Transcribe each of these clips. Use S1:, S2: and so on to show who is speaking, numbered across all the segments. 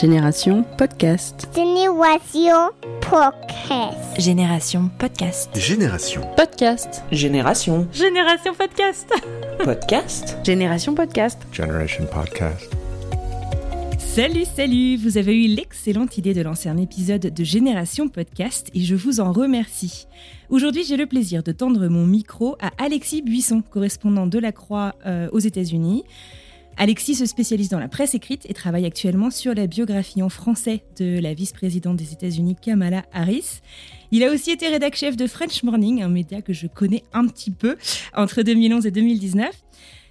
S1: Génération Podcast.
S2: Génération Podcast.
S3: Génération Podcast.
S4: Génération.
S1: Podcast.
S5: Génération.
S3: Génération Podcast.
S5: Podcast.
S1: Génération Podcast.
S4: Generation Podcast.
S3: Salut, salut Vous avez eu l'excellente idée de lancer un épisode de Génération Podcast et je vous en remercie. Aujourd'hui, j'ai le plaisir de tendre mon micro à Alexis Buisson, correspondant de la Croix euh, aux États-Unis. Alexis se spécialise dans la presse écrite et travaille actuellement sur la biographie en français de la vice-présidente des États-Unis Kamala Harris. Il a aussi été rédac chef de French Morning, un média que je connais un petit peu entre 2011 et 2019.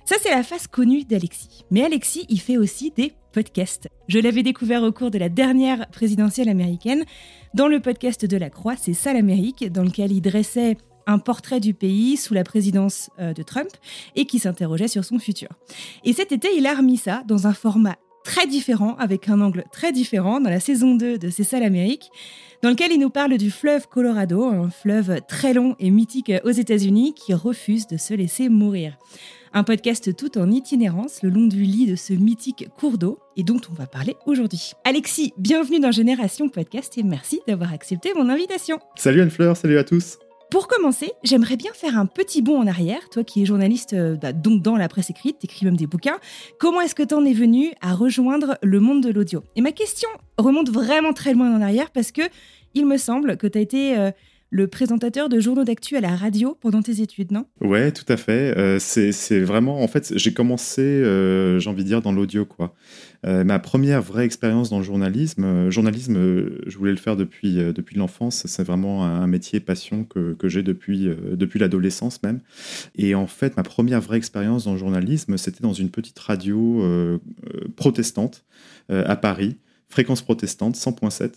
S3: Ça, c'est la face connue d'Alexis. Mais Alexis, il fait aussi des podcasts. Je l'avais découvert au cours de la dernière présidentielle américaine. Dans le podcast de la Croix, c'est ça l'Amérique, dans lequel il dressait un portrait du pays sous la présidence euh, de Trump et qui s'interrogeait sur son futur. Et cet été, il a remis ça dans un format très différent, avec un angle très différent, dans la saison 2 de C'est ça l'Amérique, dans lequel il nous parle du fleuve Colorado, un fleuve très long et mythique aux États-Unis qui refuse de se laisser mourir. Un podcast tout en itinérance le long du lit de ce mythique cours d'eau et dont on va parler aujourd'hui. Alexis, bienvenue dans Génération Podcast et merci d'avoir accepté mon invitation.
S6: Salut Anne-Fleur, salut à tous.
S3: Pour commencer, j'aimerais bien faire un petit bond en arrière. Toi qui es journaliste euh, bah, donc dans la presse écrite, t'écris même des bouquins. Comment est-ce que t'en es venu à rejoindre le monde de l'audio? Et ma question remonte vraiment très loin en arrière parce que il me semble que t'as été euh, le présentateur de journaux d'actu à la radio pendant tes études, non?
S6: Ouais, tout à fait. Euh, c'est vraiment, en fait, j'ai commencé, euh, j'ai envie de dire, dans l'audio, quoi. Euh, ma première vraie expérience dans le journalisme, journalisme, je voulais le faire depuis, depuis l'enfance. C'est vraiment un, métier passion que, que j'ai depuis, depuis l'adolescence même. Et en fait, ma première vraie expérience dans le journalisme, c'était dans une petite radio protestante à Paris fréquence protestante 100.7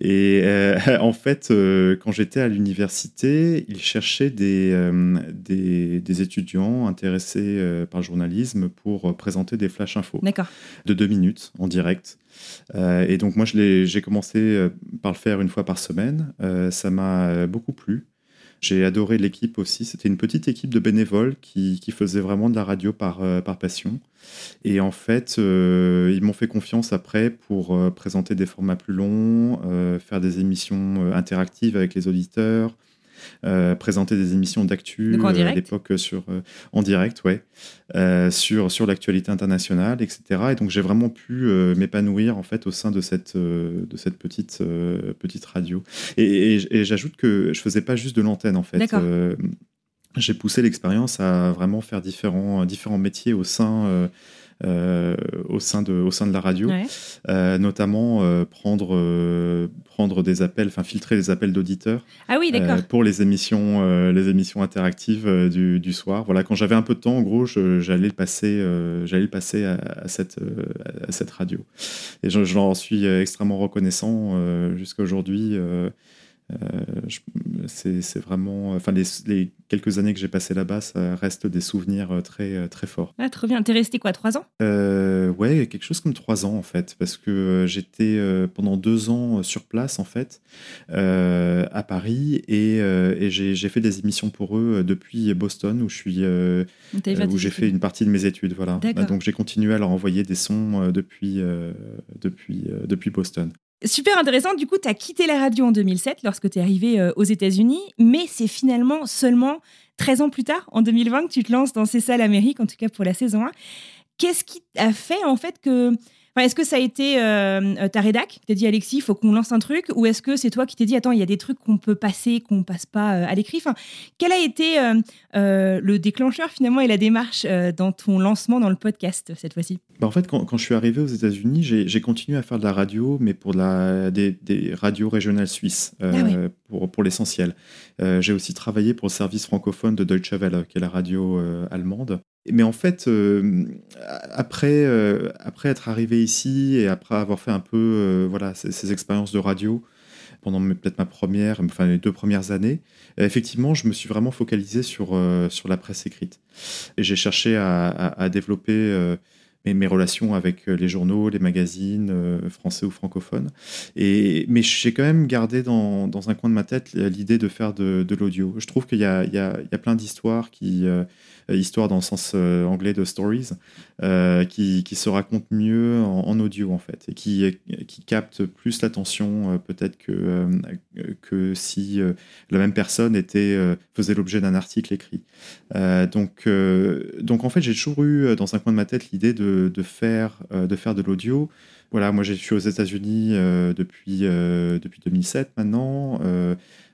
S6: et euh, en fait euh, quand j'étais à l'université ils cherchaient des, euh, des, des étudiants intéressés par le journalisme pour présenter des flash infos. De deux minutes en direct. Et donc moi j'ai commencé par le faire une fois par semaine. Ça m'a beaucoup plu j'ai adoré l'équipe aussi. C'était une petite équipe de bénévoles qui, qui faisait vraiment de la radio par, euh, par passion. Et en fait, euh, ils m'ont fait confiance après pour euh, présenter des formats plus longs, faire des émissions interactives avec les auditeurs, euh, présenter des émissions d'actu euh, à
S3: direct
S6: l'époque sur euh, en direct, ouais, euh, sur sur l'actualité internationale, etc. Et donc j'ai vraiment pu euh, m'épanouir en fait au sein de cette euh, de cette petite euh, petite radio. Et, et- et j'ajoute que je faisais pas juste de l'antenne en fait. Euh, j'ai poussé l'expérience à vraiment faire différents différents métiers au sein euh, euh, au sein de au sein de la radio.
S3: Ouais.
S6: Euh, notamment euh, prendre, euh, prendre des appels, enfin filtrer les appels d'auditeurs
S3: Ah oui,
S6: euh, pour les émissions, euh, les émissions interactives euh, du, du soir. Voilà, quand j'avais un peu de temps, en gros, j'allais le passer, euh, j'allais le passer à, à cette, euh, à cette radio. Et je, je leur suis euh, extrêmement reconnaissant euh, jusqu'à aujourd'hui. Euh, c'est vraiment, enfin les, les quelques années que j'ai passées là-bas, ça reste des souvenirs euh, très euh, très forts.
S3: Ah, trop bien. T'es resté quoi, trois ans?
S6: Euh, ouais, quelque chose comme trois ans en fait, parce que j'étais euh, pendant deux ans sur place en fait euh, à Paris et, et j'ai fait des émissions pour eux depuis Boston où je suis où j'ai fait une partie de mes études voilà. Donc j'ai continué à leur envoyer des sons depuis depuis depuis Boston.
S3: Super intéressant. Du coup, tu as quitté la radio en 2007 lorsque tu es arrivé euh, aux États-Unis, mais c'est finalement seulement 13 ans plus tard, en 2020, que tu te lances dans C'est ça l'Amérique, en tout cas pour la saison 1. Qu'est-ce qui a fait en fait que. Enfin, est-ce que ça a été euh, euh, ta rédac qui t'a dit Alexis, il faut qu'on lance un truc Ou est-ce que c'est toi qui t'es dit attends, il y a des trucs qu'on peut passer, qu'on passe pas euh, à l'écrit? Enfin, Quel a été euh, le déclencheur finalement et la démarche dans ton lancement dans le podcast cette fois-ci?
S6: Bah, en fait, quand, quand je suis arrivé aux États-Unis, j'ai continué à faire de la radio, mais pour de la, des, des radios régionales suisses,
S3: Ah oui.
S6: pour, pour l'essentiel. J'ai aussi travaillé pour le service francophone de Deutsche Welle, qui est la radio allemande. Mais en fait, après, après être arrivé ici et après avoir fait un peu voilà, ces, ces expériences de radio, pendant peut-être ma première, enfin les deux premières années, effectivement, je me suis vraiment focalisé sur, sur la presse écrite. Et j'ai cherché à, développer mes, relations avec les journaux, les magazines, français ou francophones. Et, mais j'ai quand même gardé dans, dans, un coin de ma tête l'idée de faire de, de l'audio. Je trouve qu'il y, y, y a, plein d'histoires qui euh, histoire dans le sens euh, anglais de stories, euh, qui, qui, se racontent mieux en, audio en fait, et qui, qui capte plus l'attention peut-être que, que si la même personne était, faisait l'objet d'un article écrit. donc, donc en fait, j'ai toujours eu dans un coin de ma tête l'idée de, de, faire, de faire de l'audio. Voilà, moi je suis aux États-Unis depuis, depuis 2007 maintenant.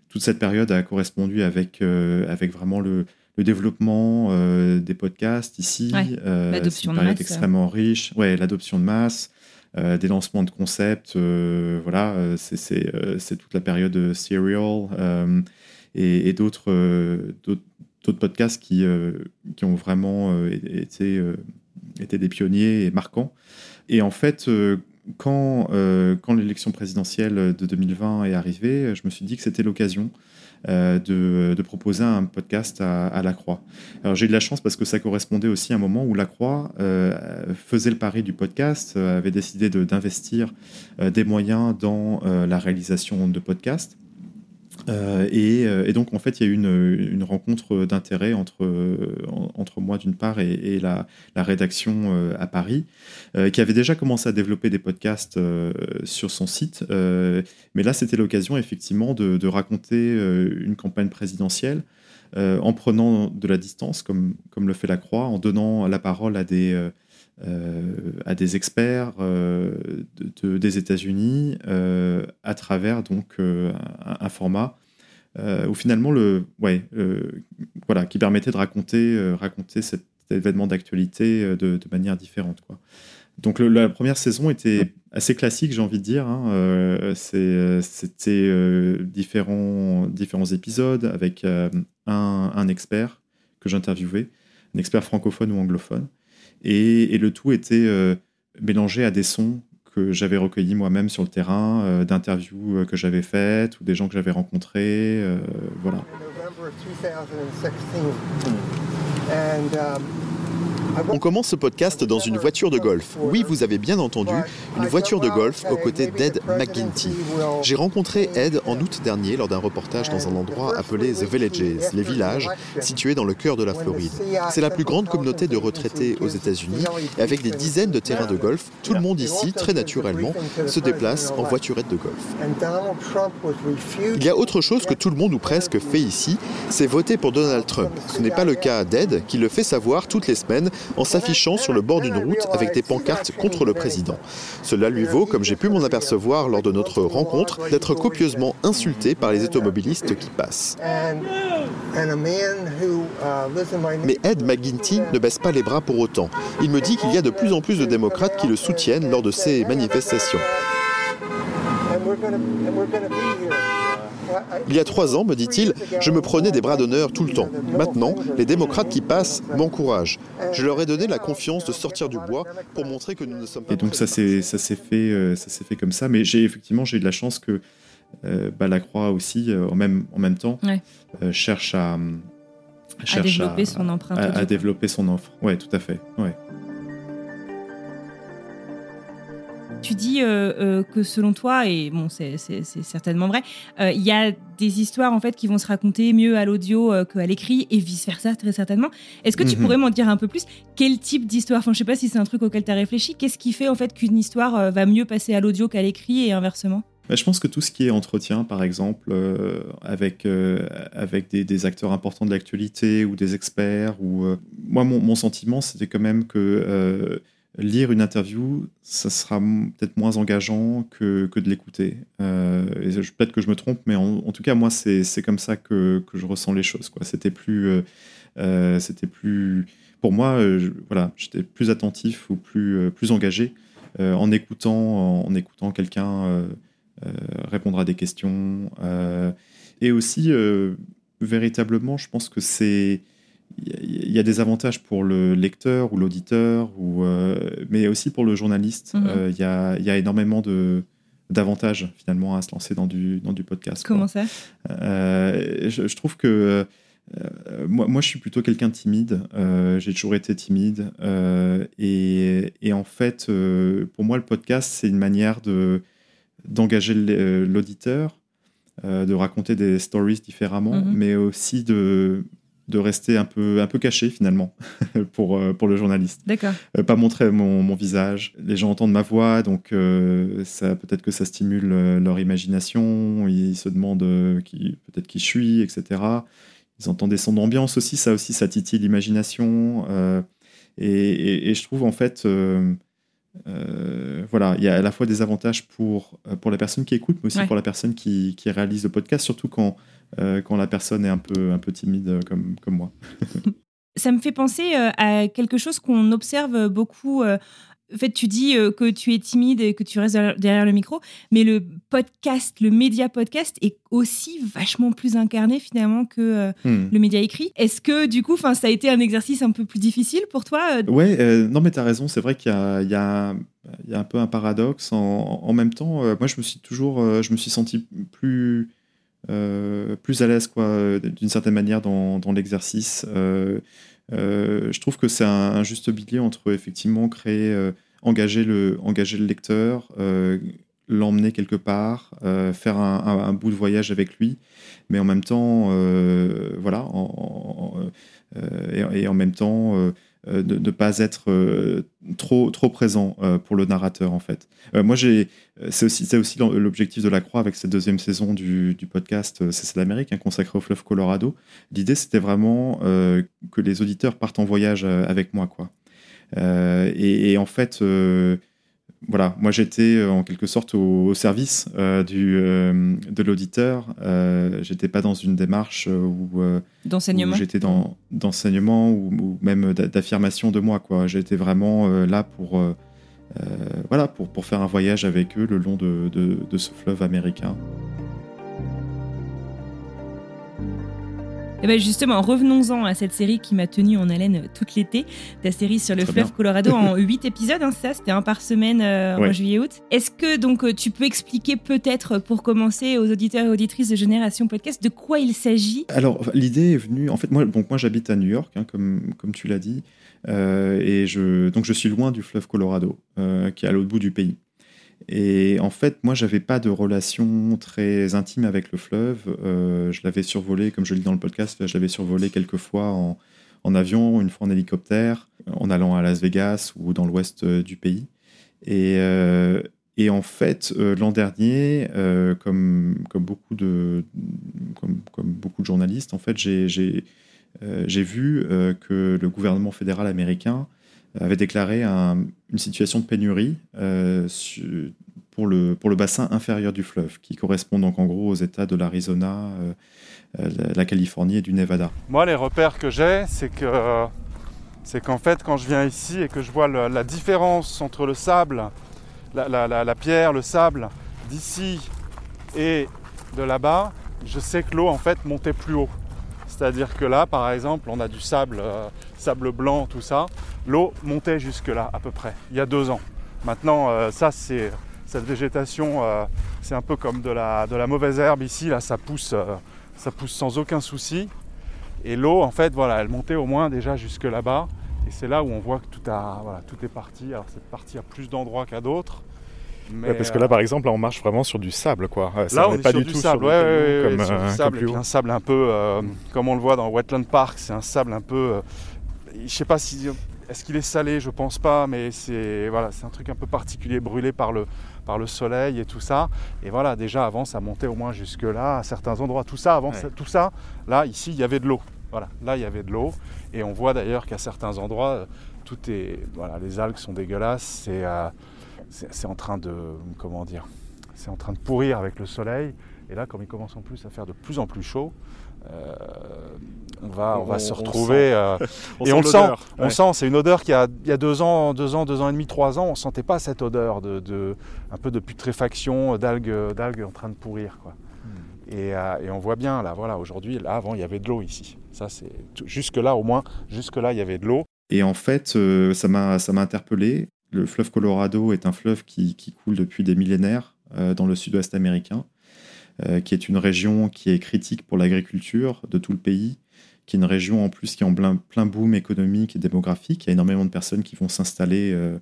S6: toute cette période a correspondu avec, avec vraiment le, le développement euh, des podcasts ici.
S3: Euh, l'adoption de
S6: masse. extrêmement riche. Ouais, l'adoption de masse. Euh, des lancements de concepts, voilà, c'est toute la période Serial et, d'autres podcasts qui, qui ont vraiment été, été des pionniers et marquants. Et en fait, quand, quand l'élection présidentielle de 2020 est arrivée, je me suis dit que c'était l'occasion euh, de, proposer un podcast à, La Croix. Alors j'ai eu de la chance parce que ça correspondait aussi à un moment où La Croix euh, faisait le pari du podcast, euh, avait décidé d'investir des moyens dans la réalisation de podcasts. Euh, euh, et, donc, en fait, il y a eu une, rencontre d'intérêt entre, entre moi d'une part et, la, rédaction euh, à Paris, qui avait déjà commencé à développer des podcasts sur son site. mais là, c'était l'occasion, effectivement, de, raconter une campagne présidentielle en prenant de la distance, comme, comme le fait la Croix, en donnant la parole à des à des experts euh, des États-Unis euh, à travers donc un, format où finalement le ouais voilà qui permettait de raconter raconter cet événement d'actualité de, manière différente quoi. Donc la première saison était assez classique, j'ai envie de dire. Hein. C'était différents, différents épisodes avec un, expert que j'interviewais, un expert francophone ou anglophone. Et, le tout était euh, mélangé à des sons que j'avais recueillis moi-même sur le terrain, euh, d'interviews euh, que j'avais faites ou des gens que j'avais rencontrés. voilà.
S4: On commence ce podcast dans une voiture de golf. Oui, vous avez bien entendu, une voiture de golf aux côtés d'Ed McGuinty. J'ai rencontré Ed en août dernier lors d'un reportage dans un endroit appelé The Villages, les villages, situés dans le cœur de la Floride. C'est la plus grande communauté de retraités aux États-Unis et avec des dizaines de terrains de golf, tout le monde ici, très naturellement, se déplace en voiturette de golf. Il y a autre chose que tout le monde ou presque fait ici, c'est voter pour Donald Trump. Ce n'est pas le cas d'Ed qui le fait savoir toutes les semaines en s'affichant sur le bord d'une route avec des pancartes contre le président. Cela lui vaut, comme j'ai pu m'en apercevoir lors de notre rencontre, d'être copieusement insulté par les automobilistes qui passent. Mais Ed McGuinty ne baisse pas les bras pour autant. Il me dit qu'il y a de plus en plus de démocrates qui le soutiennent lors de ces manifestations. Il y a trois ans, me dit-il, je me prenais des bras d'honneur tout le temps. Maintenant, les démocrates qui passent m'encouragent. Je leur ai donné la confiance de sortir du bois pour montrer que nous ne sommes pas.
S6: Et donc ça s'est ça s'est fait euh, ça s'est fait comme ça. Mais j'ai effectivement j'ai eu de la chance que euh, bah, la Croix aussi euh, en même en même temps cherche à
S3: cherche à développer son empreinte.
S6: À, développer son offre. Ouais, tout à fait. Ouais.
S3: Tu dis euh, euh, que selon toi, et bon, c'est certainement vrai, euh, il y a des histoires en fait qui vont se raconter mieux à l'audio qu'à l'écrit et vice versa très certainement. Est-ce que tu mhm. pourrais m'en dire un peu plus? Quel type d'histoire? Enfin, je sais pas si c'est un truc auquel tu as réfléchi. Qu'est-ce qui fait en fait qu'une histoire va mieux passer à l'audio qu'à l'écrit et inversement?
S6: Bah, je pense que tout ce qui est entretien, par exemple, avec, avec des, acteurs importants de l'actualité ou des experts, ou moi, mon, mon sentiment, c'était quand même que lire une interview, ça sera peut-être moins engageant que, que de l'écouter. Euh, peut-être que je me trompe, mais en, tout cas, moi, c'est comme ça que, que, je ressens les choses. C'était plus, euh, euh, plus, pour moi, voilà, j'étais plus attentif ou plus, plus engagé en écoutant, en écoutant quelqu'un répondre à des questions. et aussi, véritablement, je pense que c'est il y a des avantages pour le lecteur ou l'auditeur, ou, mais aussi pour le journaliste.
S3: Mhm.
S6: Il y, a, il y a énormément de d'avantages finalement à se lancer dans du, dans du podcast. quoi.
S3: Comment ça?
S6: Euh, je, je trouve que euh, moi, moi, je suis plutôt quelqu'un de timide. Euh, J'ai toujours été timide. Euh, et, et en fait, euh, pour moi, le podcast, c'est une manière de d'engager euh, l'auditeur, euh, de raconter des stories différemment,
S3: Mhm.
S6: mais aussi de de rester un peu un peu caché finalement pour euh, pour le journaliste
S3: D'accord.
S6: euh, pas montrer mon, mon visage. Les gens entendent ma voix, donc euh, ça peut-être que ça stimule leur imagination. Ils se demandent qui, peut-être qui je suis, etc. Ils entendent des sons d'ambiance aussi, ça aussi, ça titille l'imagination. euh, et, et- et je trouve en fait, euh, voilà, il y a à la fois des avantages pour, pour la personne qui écoute, mais aussi
S3: Ouais.
S6: pour la personne qui, qui réalise le podcast, surtout quand, euh, quand la personne est un peu, un peu timide euh, comme, comme moi.
S3: Ça me fait penser euh, à quelque chose qu'on observe beaucoup. En fait, tu dis que tu es timide et que tu restes derrière- le micro, mais le podcast, le média podcast est aussi vachement plus incarné finalement que
S6: Hmm.
S3: le média écrit. Est-ce que du coup, ça a été un exercice un peu plus difficile pour toi
S6: Ouais, euh, non, mais tu as raison, c'est vrai qu'il y y, y a un peu un paradoxe. En, en même temps, euh, moi, je me suis toujours euh, je me suis senti plus, plus à l'aise, quoi, euh, d'une certaine manière, dans, dans l'exercice. Euh, euh, je trouve que c'est un, juste milieu entre, effectivement, créer, euh, engager, le, engager le lecteur, euh, l'emmener quelque part, euh, faire un, un- bout de voyage avec lui, mais en même temps, euh, voilà, euh, et, en même temps, euh, euh, de ne pas être euh, trop, trop présent euh, pour le narrateur en fait. Euh, moi j'ai, euh, c'est aussi, c'est aussi l'objectif de la Croix avec cette deuxième saison du, du podcast euh, C'est ça l'Amérique, hein, consacré au fleuve Colorado. L'idée c'était vraiment euh, que les auditeurs partent en voyage euh, avec moi quoi. Euh, et, en fait, euh, voilà, moi j'étais euh, en quelque sorte au, au service euh, du, euh, de l'auditeur. Euh, j'étais pas dans une démarche où
S3: d'enseignement.
S6: j'étais dans d'enseignement ou, ou même d'a- d'affirmation de moi quoi. J'étais vraiment là pour voilà pour, pour faire un voyage avec eux le long de, de, de ce fleuve américain
S3: Eh ben justement, revenons-en à cette série qui m'a tenu en haleine toute l'été. Ta série sur le
S6: Très
S3: fleuve
S6: bien.
S3: Colorado en huit épisodes, hein, ça C'était un par semaine euh, en juillet-août. Est-ce que donc euh, tu peux expliquer peut-être pour commencer aux auditeurs et auditrices de Génération Podcast de quoi il s'agit?
S6: Alors l'idée est venue en fait moi donc moi j'habite à New York hein, comme comme tu l'as dit euh, et je donc je suis loin du fleuve Colorado euh, qui est à l'autre bout du pays et en fait, moi, j'avais pas de relation très intime avec le fleuve. Euh, je l'avais survolé, comme je le dis dans le podcast, je l'avais survolé quelques fois en, avion, une fois en hélicoptère, en allant à Las Vegas ou dans l'ouest euh, du pays. Et, euh, en fait, l'an dernier, comme, beaucoup de, comme, beaucoup de journalistes, en fait, j'ai vu que le gouvernement fédéral américain avait déclaré un- une situation de pénurie euh, pour, le, pour le bassin inférieur du fleuve, qui correspond donc en gros aux États de l'Arizona, euh, euh, la, Californie et du Nevada.
S7: Moi, les repères que j'ai, c'est que c'est qu'en fait, quand je viens ici et que je vois la différence entre le sable, la- la- la pierre, le sable d'ici et de là-bas, je sais que l'eau en fait montait plus haut. C'est-à-dire que là, par exemple, on a du sable, euh, sable blanc, tout ça. L'eau montait jusque là, à peu près, il y a deux ans. Maintenant, euh, ça, c'est cette végétation, euh, c'est un peu comme de la, mauvaise herbe ici. Là, ça pousse, pousse sans aucun souci. Et l'eau, en fait, voilà, elle montait au moins déjà jusque là-bas. Et c'est là où on voit que tout, a, voilà, tout est parti. Alors cette partie a plus d'endroits qu'à d'autres. Mais,
S8: Ouais, parce que là, par exemple, là, on marche vraiment sur du sable, quoi. Euh, ça,
S7: Là,
S8: on n'est
S7: est
S8: pas
S7: sur
S8: du tout
S7: sable,
S8: sur
S7: ouais,
S8: le
S7: ouais,
S8: caillou
S7: ouais,
S8: comme,
S7: sur
S8: euh,
S7: du sable, et un sable un peu, euh, comme on le voit dans Wetland Park, c'est un sable un peu, euh, je sais pas si, est-ce qu'il est salé, je pense pas, mais c'est voilà, c'est un truc un peu particulier, brûlé par le, par le soleil et tout ça. Et voilà, déjà avant, ça montait au moins jusque là, à certains endroits. Tout ça, avant, tout ça, là, ici, il y avait de l'eau. Voilà, là, il y avait de l'eau, et on voit d'ailleurs qu'à certains endroits, euh, tout est, voilà, les algues sont dégueulasses, c'est, euh, c'est, en train de, comment dire, c'est en train de pourrir avec le soleil. Et là, comme il commence en plus à faire de plus en plus chaud, euh, on va, on,
S8: On-
S7: va se
S8: on
S7: retrouver.
S8: sent.
S7: euh,
S8: On
S7: et
S8: sent
S7: on le sent, on
S8: ouais.
S7: sent. C'est une odeur qui a, il y a deux ans, deux ans, deux ans et demi, trois ans, on sentait pas cette odeur de, de- un peu de putréfaction, d'algues, d'algues en train de pourrir. Quoi. Et, on voit bien, là, voilà, aujourd'hui, là, avant, il y avait de l'eau ici. Ça, c'est jusque-là, au moins, jusque-là, il y avait de l'eau.
S6: Et en fait, ça m'a interpellé. Le fleuve Colorado est un fleuve qui, coule depuis des millénaires dans le sud-ouest américain, qui est une région qui est critique pour l'agriculture de tout le pays, qui est une région en plus qui est en plein, boom économique et démographique. Il y a énormément de personnes qui vont s'installer euh, euh,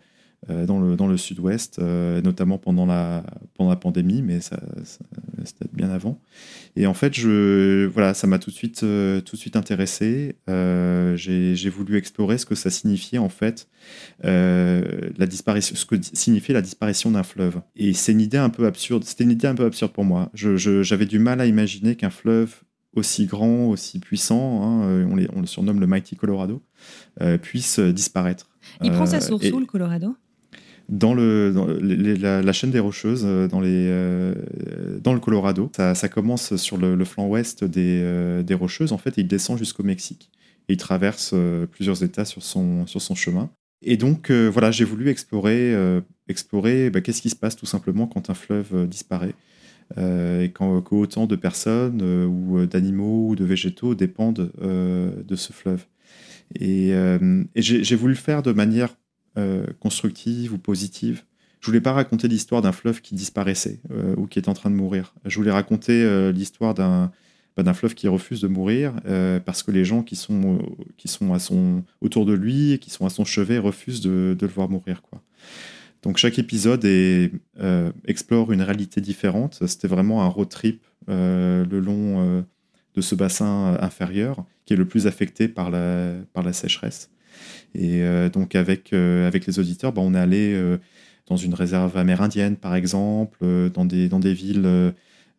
S6: dans le, dans le sud-ouest, euh, notamment pendant la, pendant la pandémie, mais ça, c'était bien avant. Et en fait, je, voilà, ça m'a tout de suite, tout de suite intéressé. j'ai, voulu explorer ce que ça signifiait en fait, la disparition, ce que signifiait la disparition d'un fleuve. Et c'est une idée un peu absurde. C'était une idée un peu absurde pour moi. Je, j'avais du mal à imaginer qu'un fleuve aussi grand, aussi puissant, hein, euh, on, on, le surnomme le Mighty Colorado, euh, puisse euh, disparaître.
S3: Il prend sa source où, le Colorado?
S6: Dans, la, chaîne des Rocheuses, dans, les, dans le Colorado. Ça, commence sur le, flanc ouest des, des, Rocheuses, en fait, et il descend jusqu'au Mexique. Il traverse plusieurs États sur son, chemin. Et donc, voilà, j'ai voulu explorer, explorer bah, qu'est-ce qui se passe tout simplement quand un fleuve disparaît. Euh, et qu'autant de personnes euh, ou euh, d'animaux ou de végétaux dépendent de ce fleuve. Et, j'ai voulu le faire de manière constructive ou positive. Je voulais pas raconter l'histoire d'un fleuve qui disparaissait ou qui est en train de mourir. Je voulais raconter l'histoire d'un bah, d'un fleuve qui refuse de mourir parce que les gens qui sont, qui sont à son, autour de lui et qui sont à son chevet refusent de, de le voir mourir. Quoi. Donc chaque épisode euh, explore une réalité différente. C'était vraiment un road trip euh, le long euh, de ce bassin inférieur qui est le plus affecté par la, par la sécheresse. Et donc avec, avec les auditeurs, bah, on est allé dans une réserve amérindienne par exemple, dans, des, dans des villes...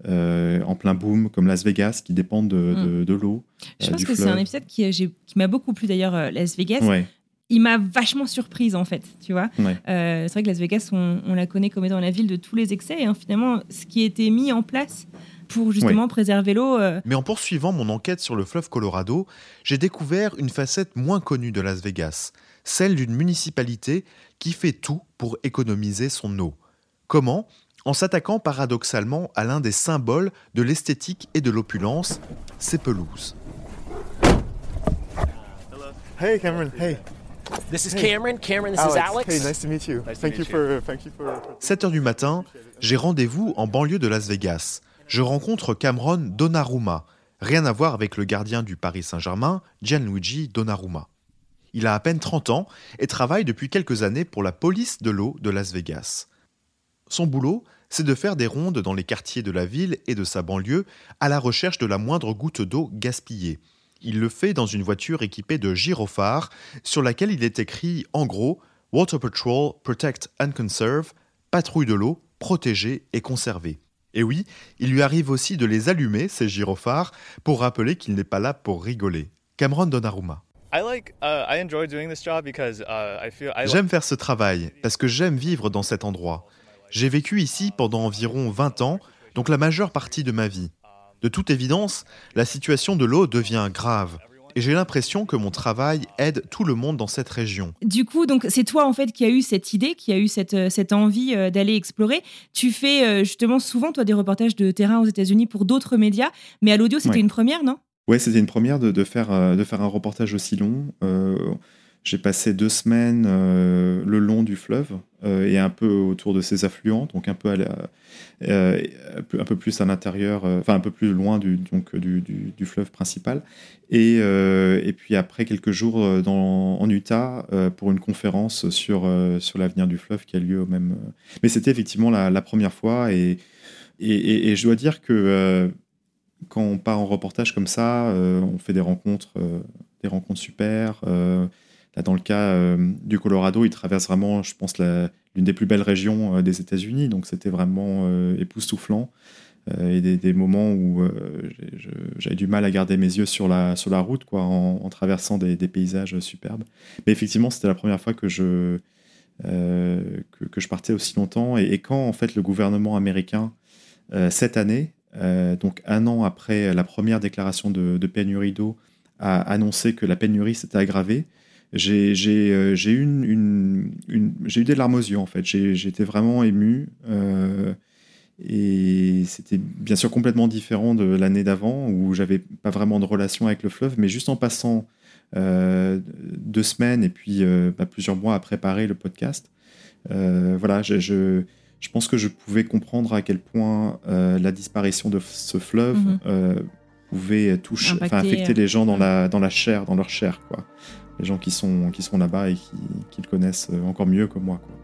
S6: en plein boom, comme Las Vegas, qui dépendent de, de, l'eau.
S3: Je pense que c'est un épisode qui, qui m'a beaucoup plu d'ailleurs, Las Vegas. Ouais il m'a vachement surprise en fait, tu vois. Euh, c'est vrai que Las Vegas, on, la connaît comme étant la ville de tous les excès, et hein, finalement, ce qui été mis en place pour justement préserver l'eau. Euh,
S4: Mais en poursuivant mon enquête sur le fleuve Colorado, j'ai découvert une facette moins connue de Las Vegas, celle d'une municipalité qui fait tout pour économiser son eau. Comment? En s'attaquant paradoxalement à l'un des symboles de l'esthétique et de l'opulence, ses pelouses.
S9: Hey Cameron, hey.
S10: This is Cameron. Cameron, this is Alex.
S9: Hey, nice to meet you. thank you for, thank you for.
S4: 7 heures du matin, j'ai rendez-vous en banlieue de Las Vegas. Je rencontre Cameron Donnarumma. Rien à voir avec le gardien du Paris Saint-Germain, Gianluigi Donnarumma. Il a à peine 30 ans et travaille depuis quelques années pour la police de l'eau de Las Vegas. Son boulot, c'est de faire des rondes dans les quartiers de la ville et de sa banlieue à la recherche de la moindre goutte d'eau gaspillée. Il le fait dans une voiture équipée de gyrophares sur laquelle il est écrit en gros Water Patrol Protect and Conserve, patrouille de l'eau, protéger et conserver. Et oui, il lui arrive aussi de les allumer, ces gyrophares, pour rappeler qu'il n'est pas là pour rigoler. Cameron Donnarumma. J'aime faire ce travail parce que j'aime vivre dans cet endroit. J'ai vécu ici pendant environ 20 ans, donc la majeure partie de ma vie. De toute évidence, la situation de l'eau devient grave. Et j'ai l'impression que mon travail aide tout le monde dans cette région.
S3: Du coup, donc c'est toi en fait qui a eu cette idée, qui a eu cette, euh, cette envie euh, d'aller explorer. Tu fais euh, justement souvent toi des reportages de terrain aux États-Unis pour d'autres médias, mais à l'audio c'était une première, non?
S6: Ouais, c'était une première de, faire, de faire un reportage aussi long. J'ai passé deux semaines euh, le long du fleuve et un peu autour de ses affluents, donc un peu, euh, un peu plus à l'intérieur, enfin un peu plus loin du, donc, du, fleuve principal. Et, et, puis après quelques jours en Utah pour une conférence sur, sur l'avenir du fleuve qui a lieu au même. Mais c'était effectivement la, la, première fois et, et, et, je dois dire que quand on part en reportage comme ça, on fait des rencontres, des rencontres super dans le cas euh, du Colorado, il traverse vraiment, je pense, l'une des plus belles régions euh, des États-Unis. Donc, c'était vraiment euh, époustouflant. et des, moments où j'avais du mal à garder mes yeux sur la, sur la route, quoi, en, traversant des, paysages superbes. Mais effectivement, c'était la première fois que je, que, je partais aussi longtemps. Et, quand, en fait, le gouvernement américain, cette année, donc un an après la première déclaration de pénurie d'eau, a annoncé que la pénurie s'était aggravée, j'ai euh, une, une, eu des larmes aux yeux, en fait. J'ai été vraiment ému. Euh, et c'était bien sûr complètement différent de l'année d'avant où j'avais pas vraiment de relation avec le fleuve, mais juste en passant euh, deux semaines et puis euh, bah, plusieurs mois à préparer le podcast, euh, voilà, je, je, je, pense que je pouvais comprendre à quel point la disparition de ce fleuve mm-hmm. pouvait toucher, affecter les gens dans la, dans la chair, dans leur chair, quoi. Les gens qui sont, qui sont là-bas et qui, qui, le connaissent encore mieux que moi, quoi.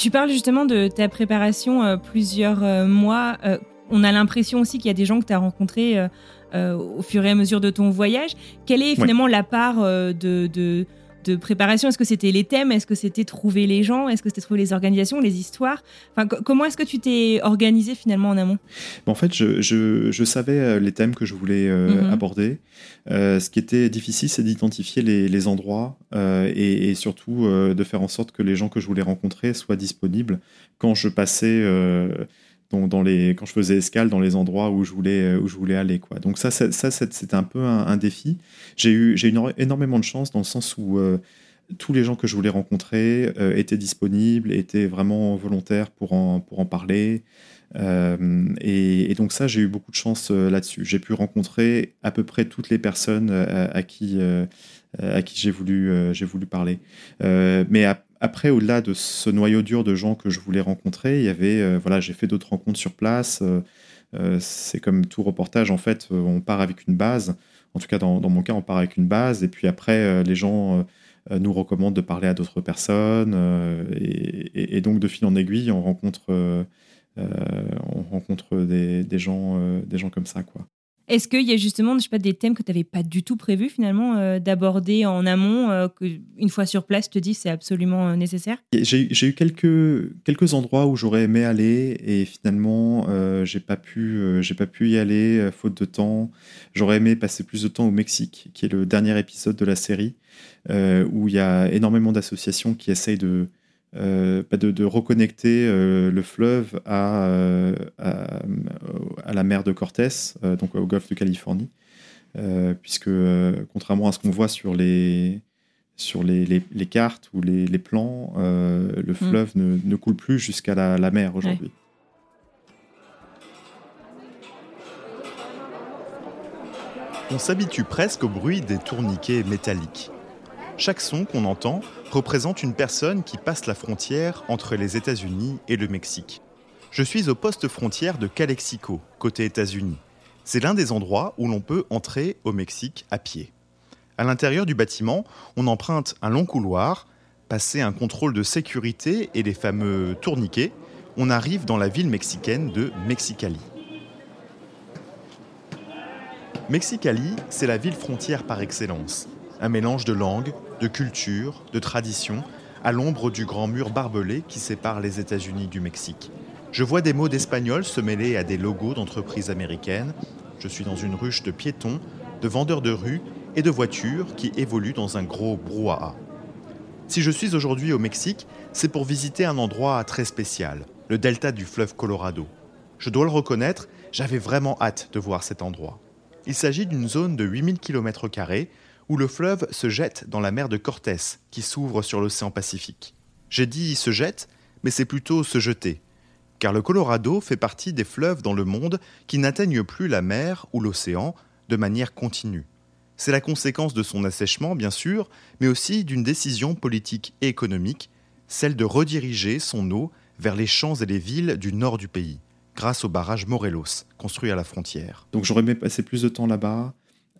S3: Tu parles justement de ta préparation euh, plusieurs euh, mois. Euh, on a l'impression aussi qu'il y a des gens que tu as rencontrés au fur et à mesure de ton voyage. Quelle est finalement la part de, de préparation Est-ce que c'était les thèmes Est-ce que c'était trouver les gens Est-ce que c'était trouver les organisations, les histoires? Enfin, Comment est-ce que tu t'es organisé finalement en amont?
S6: En fait, je, je, savais euh, les thèmes que je voulais euh, mhm. aborder. Euh, ce qui était difficile, c'est d'identifier les, les, endroits et, et, surtout de faire en sorte que les gens que je voulais rencontrer soient disponibles quand je passais dans les, quand je faisais escale dans les endroits où je voulais, euh, où je voulais aller. Quoi. Donc ça, ça, c'était un peu un, défi. J'ai eu, eu énormément de chance dans le sens où euh, tous les gens que je voulais rencontrer euh, étaient disponibles, étaient vraiment volontaires pour en, pour en parler. et, donc ça, j'ai eu beaucoup de chance là-dessus. J'ai pu rencontrer à peu près toutes les personnes à, qui, à qui j'ai voulu, voulu parler. mais à, après, au-delà de ce noyau dur de gens que je voulais rencontrer, il y avait, euh, voilà, j'ai fait d'autres rencontres sur place. Euh, euh, c'est comme tout reportage, en fait, on part avec une base. En tout cas, dans, mon cas, on part avec une base, et puis après, les gens nous recommandent de parler à d'autres personnes, et, donc de fil en aiguille, on rencontre, on rencontre des, des gens, des gens comme ça, quoi.
S3: Est-ce qu'il y a justement je sais pas, des thèmes que tu n'avais pas du tout prévu finalement euh, d'aborder en amont, euh, une fois sur place, tu te dis c'est absolument euh, nécessaire?
S6: J'ai eu quelques, quelques endroits où j'aurais aimé aller et finalement j'ai pas, pu, j'ai pas pu y aller faute de temps. J'aurais aimé passer plus de temps au Mexique, qui est le dernier épisode de la série, où il y a énormément d'associations qui essayent de, euh, de, reconnecter euh, le fleuve à, euh, à, la mer de Cortés, donc au golfe de Californie, puisque contrairement à ce qu'on voit sur les, sur les, les, cartes ou les, les plans, le mm. fleuve ne, ne, coule plus jusqu'à la, la, mer aujourd'hui.
S4: On s'habitue presque au bruit des tourniquets métalliques. Chaque son qu'on entend représente une personne qui passe la frontière entre les États-Unis et le Mexique. Je suis au poste frontière de Calexico, côté États-Unis. C'est l'un des endroits où l'on peut entrer au Mexique à pied. À l'intérieur du bâtiment, on emprunte un long couloir, passer un contrôle de sécurité et les fameux tourniquets, on arrive dans la ville mexicaine de Mexicali. Mexicali, c'est la ville frontière par excellence. Un mélange de langues, de culture, de tradition, à l'ombre du grand mur barbelé qui sépare les États-Unis du Mexique. Je vois des mots d'espagnol se mêler à des logos d'entreprises américaines. Je suis dans une ruche de piétons, de vendeurs de rue et de voitures qui évoluent dans un gros brouhaha. Si je suis aujourd'hui au Mexique, c'est pour visiter un endroit très spécial, le delta du fleuve Colorado. Je dois le reconnaître, j'avais vraiment hâte de voir cet endroit. Il s'agit d'une zone de 8000 km où le fleuve se jette dans la mer de Cortés, qui s'ouvre sur l'océan Pacifique. J'ai dit se jette, mais c'est plutôt se jeter, car le Colorado fait partie des fleuves dans le monde qui n'atteignent plus la mer ou l'océan de manière continue. C'est la conséquence de son assèchement, bien sûr, mais aussi d'une décision politique et économique, celle de rediriger son eau vers les champs et les villes du nord du pays, grâce au barrage Morelos, construit à la frontière.
S6: Donc j'aurais aimé passer plus de temps là-bas,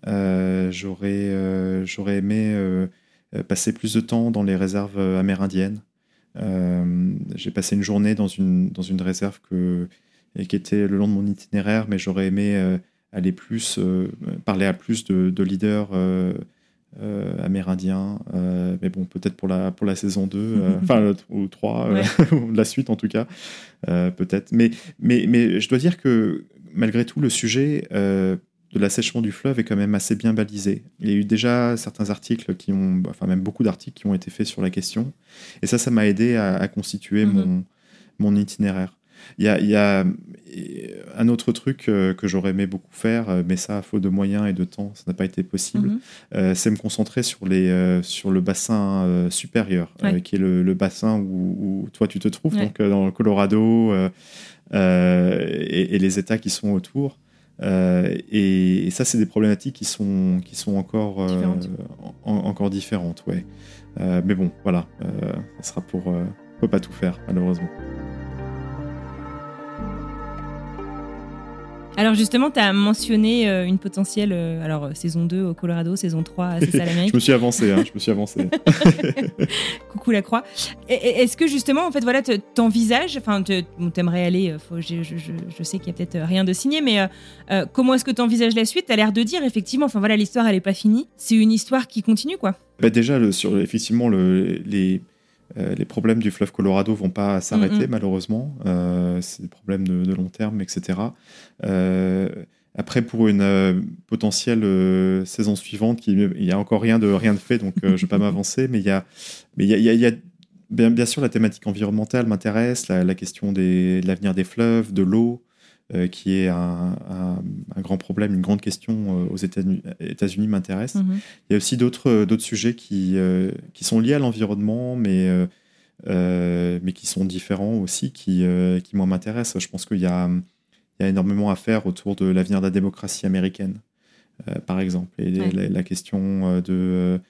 S6: j'aurais, euh, j'aurais aimé euh, passer plus de temps dans les réserves amérindiennes. j'ai passé une journée dans une, dans une réserve que, qui était le long de mon itinéraire, mais j'aurais aimé aller plus, parler à plus de, leaders amérindiens. mais bon, peut-être pour la, pour la saison 2, enfin, ou 3, la suite en tout cas, peut-être. Mais, mais, mais je dois dire que malgré tout, le sujet de l'assèchement du fleuve est quand même assez bien balisé. Il y a eu déjà certains articles qui ont, enfin même beaucoup d'articles qui ont été faits sur la question. Et ça, ça m'a aidé à, constituer mhm. mon, mon itinéraire. Il y a, il y a un autre truc euh, que j'aurais aimé beaucoup faire, euh, mais ça, à faute de moyens et de temps, ça n'a pas été possible,
S3: Mhm.
S6: euh, c'est me concentrer sur, les, euh, sur le bassin euh, supérieur, euh,
S3: Ouais.
S6: qui est le, le bassin où, où toi tu te trouves,
S3: Ouais.
S6: donc euh, dans le Colorado euh, euh, et, et les États qui sont autour. Euh, et, et ça, c'est des problématiques qui sont, qui sont encore, euh,
S3: Différentes.
S6: en- encore différentes. Ouais. Euh, mais bon, voilà, ça sera pour. on peut pas tout faire, malheureusement.
S3: Alors justement, tu as mentionné euh, une potentielle euh, alors euh, saison 2 au Colorado, saison 3 à C'est ça l'Amérique.
S6: je me suis avancé, hein, je me suis avancé.
S3: Coucou la croix. Est-ce que justement, en fait, voilà, te- t'envisages, enfin, t'aimerais aller, faut- je, je- je- je sais qu'il y a peut-être rien de signé, mais euh, comment est-ce que tu envisages la suite? T'as l'air de dire, effectivement, enfin voilà, l'histoire, elle est pas finie. C'est une histoire qui continue, quoi.
S6: Bah, déjà, le, sur, effectivement, le, les, euh, les problèmes du fleuve Colorado vont pas s'arrêter, malheureusement. Euh, c'est des problèmes de, de long terme, etc. Euh, après, pour une potentielle saison suivante, il n'y a encore rien de, rien de fait, donc je ne vais pas m'avancer, mais il y a, mais il y a, y a- il y a- bien, bien sûr la thématique environnementale m'intéresse, la, la question des- de l'avenir des fleuves, de l'eau, euh, qui est un, un- un grand problème, une grande question euh, aux États-Unis m'intéresse.
S3: Mhm.
S6: Il y a aussi d'autres euh, sujets qui, euh, qui sont liés à l'environnement, mais, euh, mais qui sont différents aussi, qui, qui moi m'intéressent. Je pense qu'il y a, il y a énormément à faire autour de l'avenir de la démocratie américaine, par exemple, et
S3: Ouais.
S6: la, la question de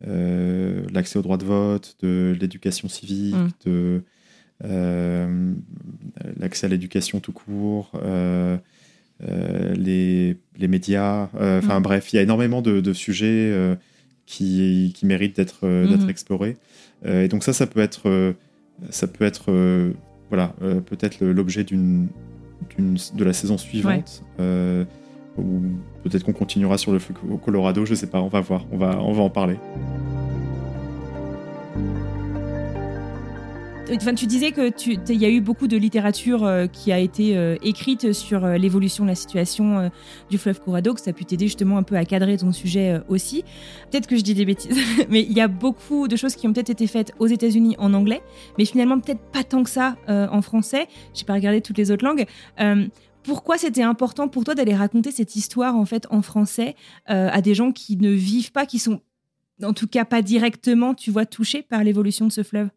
S6: l'accès au droit de vote, de l'éducation civique,
S3: Mm.
S6: de euh, l'accès à l'éducation tout court. euh, euh, les, les médias, euh, enfin
S3: Mm.
S6: bref, il y a énormément de, de sujets qui, qui méritent d'être
S3: Mhm.
S6: explorés. Et donc ça, ça peut être, ça peut être, voilà, peut-être l'objet d'une, de la saison suivante. euh, ou peut-être qu'on continuera sur le Colorado, je sais pas, on va voir, on va, on va en parler.
S3: Enfin, tu disais que il y a eu beaucoup de littérature euh, qui a été euh, écrite sur euh, l'évolution de la situation du fleuve Colorado, que ça a pu t'aider justement un peu à cadrer ton sujet aussi. Peut-être que je dis des bêtises, mais il y a beaucoup de choses qui ont peut-être été faites aux États-Unis en anglais, mais finalement peut-être pas tant que ça en français. J'ai pas regardé toutes les autres langues. Pourquoi c'était important pour toi d'aller raconter cette histoire en fait en français à des gens qui ne vivent pas, qui sont en tout cas pas directement, tu vois, touchés par l'évolution de ce fleuve?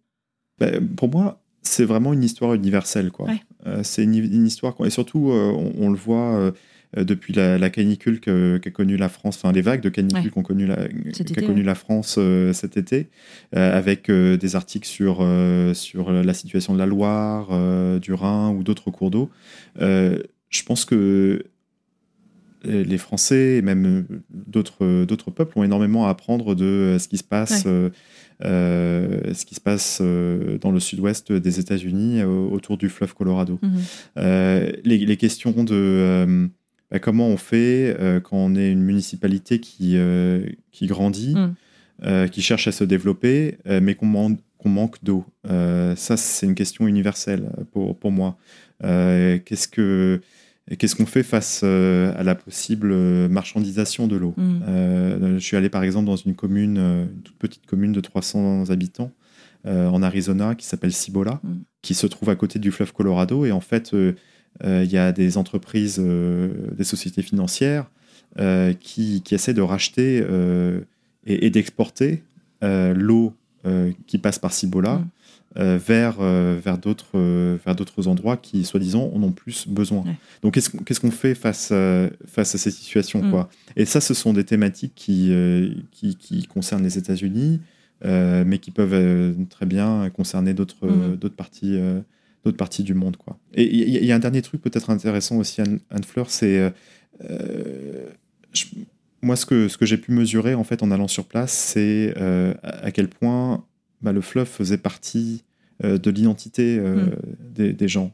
S6: Ben, pour moi, c'est vraiment une histoire universelle. quoi.
S3: Ouais.
S6: Euh, c'est une, une histoire, et surtout, euh, on, on le voit euh, depuis la, la canicule qu'a connue la France, enfin les vagues de canicule
S3: Ouais.
S6: qu'ont connu la, qu'a
S3: été,
S6: connu
S3: ouais.
S6: la France euh, cet été, euh, avec euh, des articles sur, sur la situation de la Loire, du Rhin ou d'autres cours d'eau. Je pense que les les Français et même euh, d'autres d'autres peuples ont énormément à apprendre de euh, ce qui se passe,
S3: Ouais.
S6: euh, euh, ce qui se passe euh, dans le sud-ouest des États-Unis euh, autour du fleuve Colorado.
S3: Mhm.
S6: Euh, les, les questions de euh, bah, comment on fait euh, quand on est une municipalité qui, euh, qui grandit, euh, qui cherche à se développer, euh, mais qu'on man- qu'on manque d'eau. Euh, ça, c'est une question universelle pour, pour moi. Euh, Qu'est-ce que Qu'est-ce qu'on fait face euh, à la possible euh, marchandisation de l'eau?
S3: Mm.
S6: Euh, Je suis allé par exemple dans une commune, une toute petite commune de 300 habitants euh, en Arizona qui s'appelle Cibola,
S3: Mm.
S6: qui se trouve à côté du fleuve Colorado. Et en fait, euh, il y a des entreprises, des sociétés financières qui, qui essaient de racheter et, et d'exporter l'eau qui passe par Cibola
S3: Mm.
S6: Euh, vers, euh, vers d'autres euh, vers d'autres endroits qui, soi-disant, en ont plus besoin.
S3: Ouais.
S6: Donc, qu'est-ce qu'on qu'est-ce qu'on fait face, à- face à ces situations
S3: Mm.
S6: quoi? Et ça, ce sont des thématiques qui, qui, qui concernent les États-Unis, euh, mais qui peuvent euh, très bien concerner d'autres euh, d'autres parties, d'autres parties du monde. Quoi. Et il y, a- il y a un dernier truc peut-être intéressant aussi, Anne, Anne Fleur, c'est moi ce que, ce que j'ai pu mesurer en fait en allant sur place, c'est à quel point bah, le fleuve faisait partie de l'identité euh,
S3: Mm.
S6: des, des gens.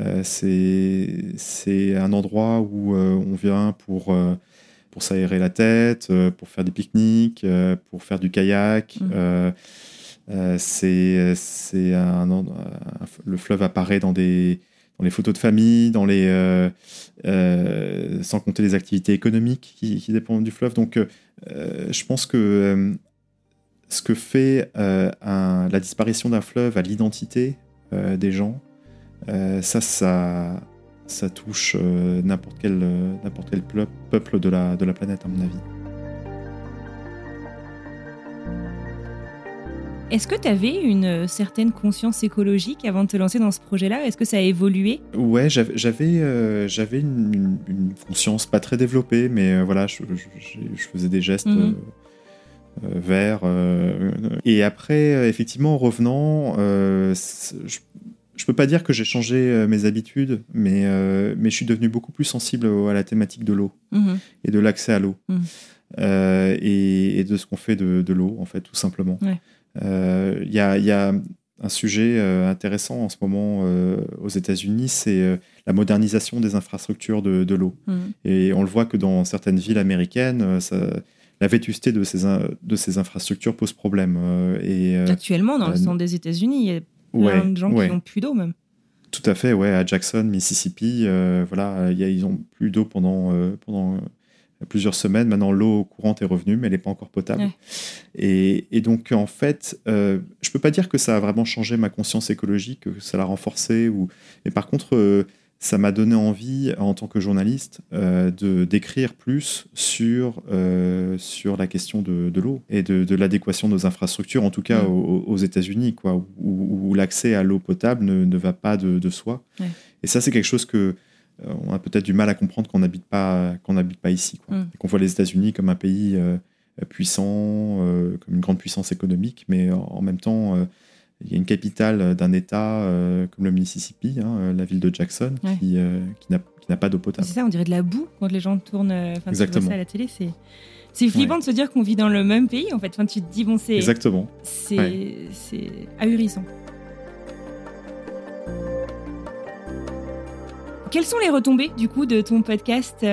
S6: Euh, c'est un endroit où euh, on vient pour, euh, pour s'aérer la tête, euh, pour faire des pique-niques, euh, pour faire du kayak.
S3: Mm.
S6: Euh, euh, c'est c'est un, le fleuve apparaît dans des dans les photos de famille, dans les euh, euh, sans compter les activités économiques qui, qui dépendent du fleuve. Donc, euh, je pense que euh, ce que fait euh, un- la disparition d'un fleuve à l'identité euh, des gens, ça, ça, ça touche n'importe quel, n'importe quel peuple de la, de la planète, à mon avis.
S3: Est-ce que tu avais une certaine conscience écologique avant de te lancer dans ce projet-là? Est-ce que ça a évolué?
S6: Ouais, j'avais j'avais une, conscience pas très développée, mais voilà, je, faisais des gestes. Mhm. Euh, vers. Euh, et après, euh, effectivement, en revenant, je, je peux pas dire que j'ai changé mes habitudes, mais, mais je suis devenu beaucoup plus sensible à la thématique de l'eau
S3: mhm.
S6: et de l'accès à l'eau.
S3: Mhm.
S6: et, de ce qu'on fait de, l'eau, en fait, tout simplement. Il y, a, y, a, un sujet intéressant en ce moment aux États-Unis, c'est la modernisation des infrastructures de, de l'eau.
S3: Mhm.
S6: Et on le voit que dans certaines villes américaines, ça, la vétusté de ces, de ces infrastructures pose problème. Euh, et, euh,
S3: Actuellement, dans le centre des États-Unis, il y a plein de gens qui n'ont plus d'eau même.
S6: Tout à fait, ouais, à Jackson, Mississippi, euh, voilà, y a, ils ont plus d'eau pendant, pendant plusieurs semaines. Maintenant, l'eau courante est revenue, mais elle n'est pas encore potable. Et, et, donc, en fait, je je peux pas dire que ça a vraiment changé ma conscience écologique, que ça l'a renforcée. Ou... Mais par contre, ça m'a donné envie, en tant que journaliste, euh, de d'écrire plus sur, euh, sur la question de, de l'eau et de, de l'adéquation de nos infrastructures, en tout cas mm. aux, États-Unis, quoi, où, l'accès à l'eau potable ne, ne, va pas de, de soi. Et ça, c'est quelque chose que euh, on a peut-être du mal à comprendre qu'on n'habite pas, qu'on n'habite pas ici, quoi.
S3: Mm.
S6: qu'on voit les États-Unis comme un pays puissant, comme une grande puissance économique, mais en même temps il y a une capitale d'un État euh, comme le Mississippi, hein, euh, la ville de Jackson, qui, euh, qui n'a pas d'eau potable.
S3: C'est ça, on dirait de la boue quand les gens tournent
S6: Exactement.
S3: ça à la télé. C'est, c'est flippant de se dire qu'on vit dans le même pays, en fait. Enfin, tu te dis, bon, c'est.
S6: Exactement.
S3: C'est, c'est ahurissant. Quelles sont les retombées du coup de ton podcast,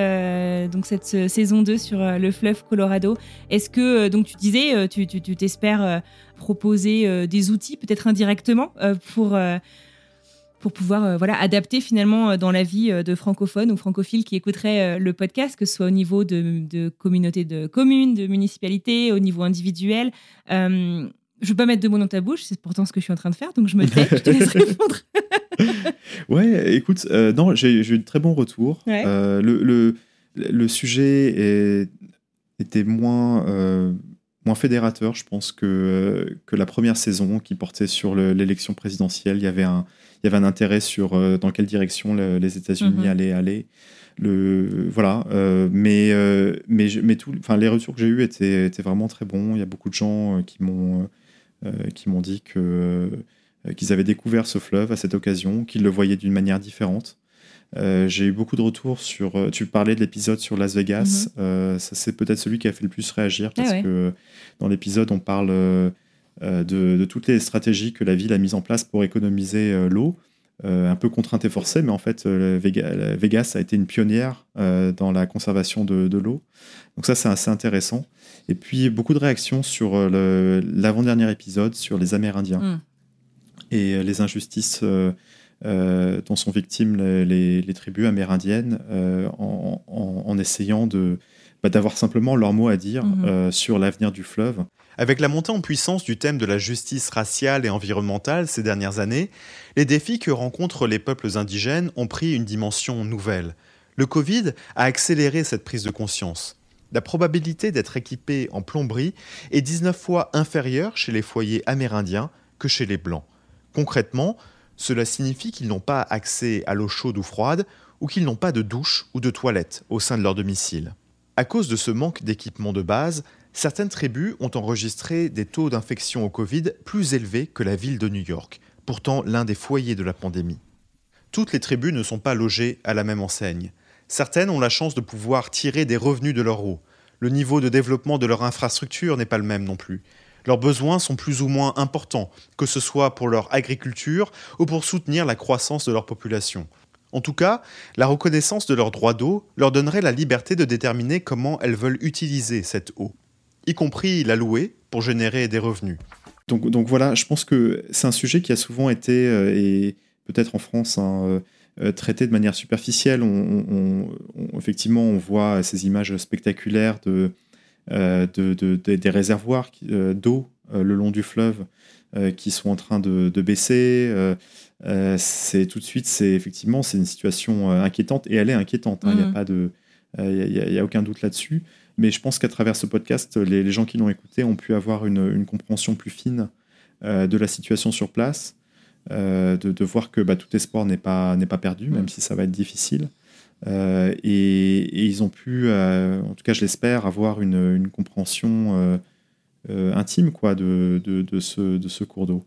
S3: donc cette saison 2 sur le fleuve Colorado? Est-ce que, donc tu disais, tu, tu, tu t'espères proposer euh, des outils, peut-être indirectement, euh, pour euh, pour pouvoir voilà adapter finalement dans la vie de francophones ou francophiles qui écouteraient le podcast, que ce soit au niveau de, de communautés de communes, de municipalités, au niveau individuel. je ne veux pas mettre de mots dans ta bouche, c'est pourtant ce que je suis en train de faire, donc je me tais, je te laisse répondre.
S6: ouais, écoute, non, j'ai eu de très bons retours. le, le, le, sujet est, était moins moins fédérateur, je pense, que, euh, que la première saison qui portait sur l'élection présidentielle. Il y avait un, il y avait un intérêt sur euh, dans quelle direction les États-Unis mhm. allaient aller. Le, voilà, euh, mais, mais, mais tout, les retours que j'ai eus étaient, étaient, vraiment très bons. Il y a beaucoup de gens qui m'ont qui m'ont dit que qu'ils avaient découvert ce fleuve à cette occasion, qu'ils le voyaient d'une manière différente. Euh, j'ai eu beaucoup de retours sur. Euh, tu parlais de l'épisode sur Las Vegas. Mhm. Euh, ça, c'est peut-être celui qui a fait le plus réagir
S3: ah
S6: parce que dans l'épisode, on parle de, toutes les stratégies que la ville a mises en place pour économiser l'eau. un peu contrainte et forcée, mais en fait, Vegas a été une pionnière dans la conservation de, l'eau. Donc, ça, c'est assez intéressant. Et puis, beaucoup de réactions sur l'avant-dernier épisode sur les Amérindiens
S3: mm.
S6: et les injustices dont sont victimes les, tribus amérindiennes euh, en, essayant de, bah, d'avoir simplement leur mot à dire
S3: mhm.
S6: euh, sur l'avenir du fleuve.
S4: Avec la montée en puissance du thème de la justice raciale et environnementale ces dernières années, les défis que rencontrent les peuples indigènes ont pris une dimension nouvelle. Le Covid a accéléré cette prise de conscience. La probabilité d'être équipé en plomberie est 19 fois inférieure chez les foyers amérindiens que chez les blancs. Concrètement, cela signifie qu'ils n'ont pas accès à l'eau chaude ou froide ou qu'ils n'ont pas de douche ou de toilette au sein de leur domicile. À cause de ce manque d'équipement de base, certaines tribus ont enregistré des taux d'infection au Covid plus élevés que la ville de New York, pourtant l'un des foyers de la pandémie. Toutes les tribus ne sont pas logées à la même enseigne. Certaines ont la chance de pouvoir tirer des revenus de leur eau. Le niveau de développement de leur infrastructure n'est pas le même non plus. Leurs besoins sont plus ou moins importants, que ce soit pour leur agriculture ou pour soutenir la croissance de leur population. En tout cas, la reconnaissance de leur droit d'eau leur donnerait la liberté de déterminer comment elles veulent utiliser cette eau, y compris la louer pour générer des revenus.
S6: Donc, voilà, je pense que c'est un sujet qui a souvent été, euh, et peut-être en France, hein, euh, euh, traité de manière superficielle. effectivement, on voit ces images spectaculaires de, euh, de, des réservoirs euh, d'eau le long du fleuve qui sont en train de, de baisser. c'est tout de suite, c'est effectivement, c'est une situation inquiétante et elle est inquiétante. hein. Il n'y a
S3: Mhm.
S6: pas de, il y a, il y a aucun doute là-dessus. Mais je pense qu'à travers ce podcast, les, les gens qui l'ont écouté ont pu avoir une, une compréhension plus fine euh, de la situation sur place, euh, de, de voir que bah, tout espoir n'est pas, n'est pas perdu, même si ça va être difficile. Euh, et, et ils ont pu, euh, en tout cas je l'espère, avoir une, une compréhension euh, intime quoi, de, de, de ce, de ce cours d'eau.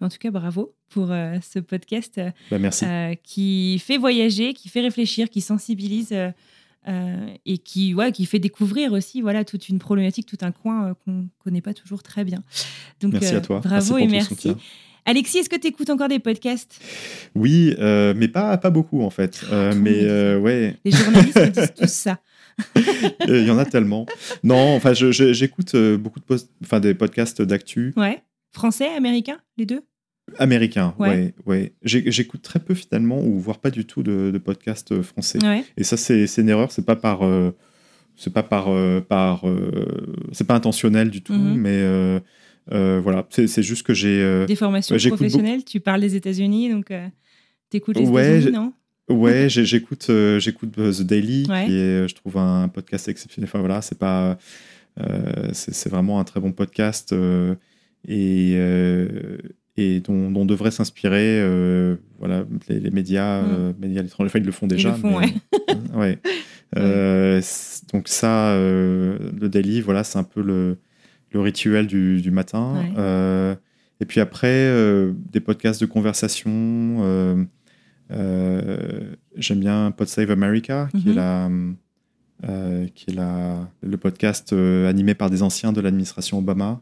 S3: En tout cas, bravo pour ce podcast
S6: Bah, merci.
S3: qui fait voyager, qui fait réfléchir, qui sensibilise et qui, ouais, qui fait découvrir aussi voilà, toute une problématique, tout un coin qu'on ne connaît pas toujours très bien. Donc,
S6: Merci à toi.
S3: Bravo
S6: Merci
S3: et merci. Alexis, est-ce que tu écoutes encore des podcasts?
S6: Oui, euh, mais pas, pas beaucoup en fait. Euh, mais euh, ouais.
S3: Les journalistes me disent tous ça.
S6: Il y en a tellement. Non, enfin, j'écoute beaucoup de post- enfin, des podcasts d'actu
S3: Ouais. Français, américain, les deux?
S6: Américains.
S3: Ouais.
S6: Ouais, J'écoute très peu finalement, ou voire pas du tout de, de podcasts français.
S3: Ouais.
S6: Et ça, c'est une erreur. C'est pas par, c'est pas par, par, c'est pas intentionnel du tout,
S3: Mhm.
S6: mais euh, voilà. C'est juste que j'ai euh,
S3: Des formations
S6: ouais, j'écoute beaucoup-
S3: professionnelles, tu parles des États-Unis, donc euh, t'écoutes les
S6: Ouais,
S3: États-Unis, non?
S6: Ouais, j'écoute euh, j'écoute The Daily,
S3: Ouais.
S6: qui est, je trouve, un podcast exceptionnel. Enfin voilà, c'est pas, c'est vraiment un très bon podcast et et dont, dont devraient s'inspirer, voilà, les, les médias, euh, médias à l'étranger. Enfin, ils le font déjà.
S3: Mm. le font,
S6: mais- ouais. Donc ça, le daily, voilà, c'est un peu le, le rituel du, du matin.
S3: Ouais.
S6: Euh, et puis après, euh, des podcasts de conversation. euh, J'aime bien Pod Save America, qui
S3: Mhm.
S6: est, la, euh, qui est la, le podcast animé par des anciens de l'administration Obama.